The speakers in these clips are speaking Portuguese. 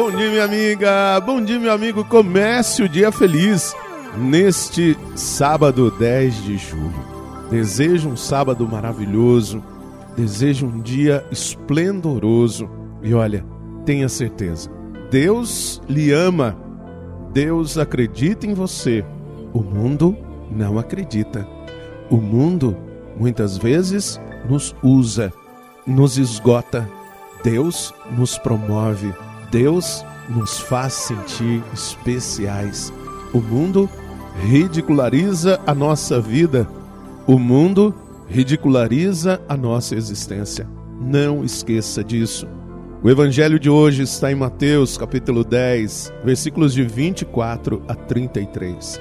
Bom dia, minha amiga. Bom dia, meu amigo. Comece o dia feliz neste sábado 10 de julho. Desejo um sábado maravilhoso. Desejo um dia esplendoroso. E olha, tenha certeza, Deus lhe ama. Deus acredita em você. O mundo não acredita. O mundo muitas vezes nos usa, nos esgota. Deus nos promove. Deus nos faz sentir especiais. O mundo ridiculariza a nossa vida. O mundo ridiculariza a nossa existência. Não esqueça disso. O evangelho de hoje está em Mateus, capítulo 10, versículos de 24 a 33.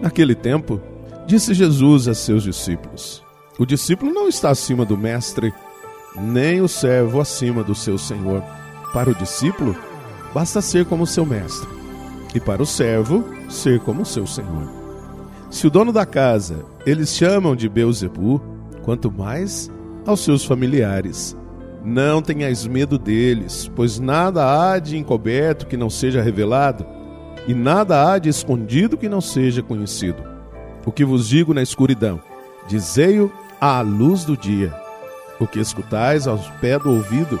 Naquele tempo, disse Jesus a seus discípulos: O discípulo não está acima do mestre, nem o servo acima do seu senhor. Para o discípulo, basta ser como seu mestre, e para o servo, ser como seu senhor. Se o dono da casa eles chamam de Beuzebu, quanto mais aos seus familiares. Não tenhais medo deles, pois nada há de encoberto que não seja revelado, e nada há de escondido que não seja conhecido. O que vos digo na escuridão, dizei-o à luz do dia. O que escutais ao pé do ouvido,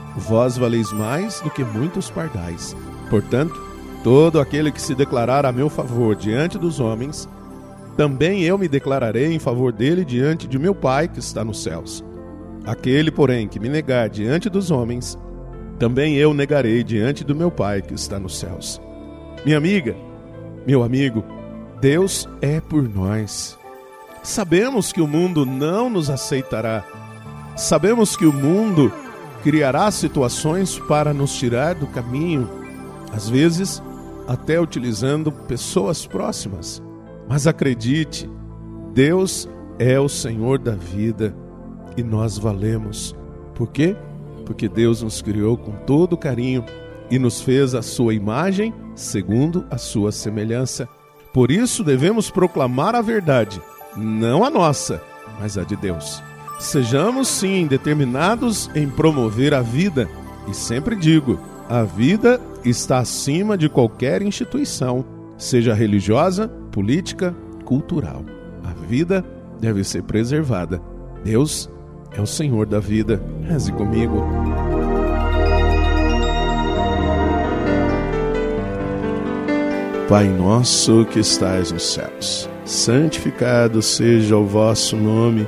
vós valeis mais do que muitos pardais. Portanto, Todo aquele que se declarar a meu favor diante dos homens, também eu me declararei em favor dele diante de meu Pai que está nos céus. Aquele, porém, que me negar diante dos homens, também eu negarei diante do meu Pai que está nos céus. Minha amiga, meu amigo, Deus é por nós. Sabemos que o mundo não nos aceitará. Sabemos que o mundo criará situações para nos tirar do caminho. Às vezes, até utilizando pessoas próximas. Mas acredite, Deus é o Senhor da vida e nós valemos. Por quê? Porque Deus nos criou com todo carinho e nos fez a sua imagem segundo a sua semelhança. Por isso devemos proclamar a verdade, não a nossa, mas a de Deus. Sejamos sim determinados em promover a vida, e sempre digo: a vida está acima de qualquer instituição, seja religiosa, política, cultural. A vida deve ser preservada. Deus é o Senhor da vida. Reze comigo. Pai nosso que estais nos céus, santificado seja o vosso nome.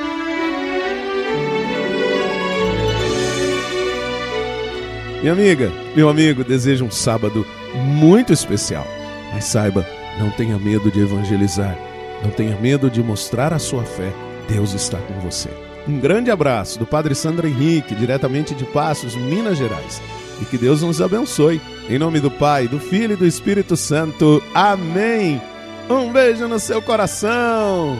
Minha amiga, meu amigo, desejo um sábado muito especial. Mas saiba, não tenha medo de evangelizar, não tenha medo de mostrar a sua fé. Deus está com você. Um grande abraço do Padre Sandro Henrique, diretamente de Passos, Minas Gerais. E que Deus nos abençoe. Em nome do Pai, do Filho e do Espírito Santo. Amém. Um beijo no seu coração.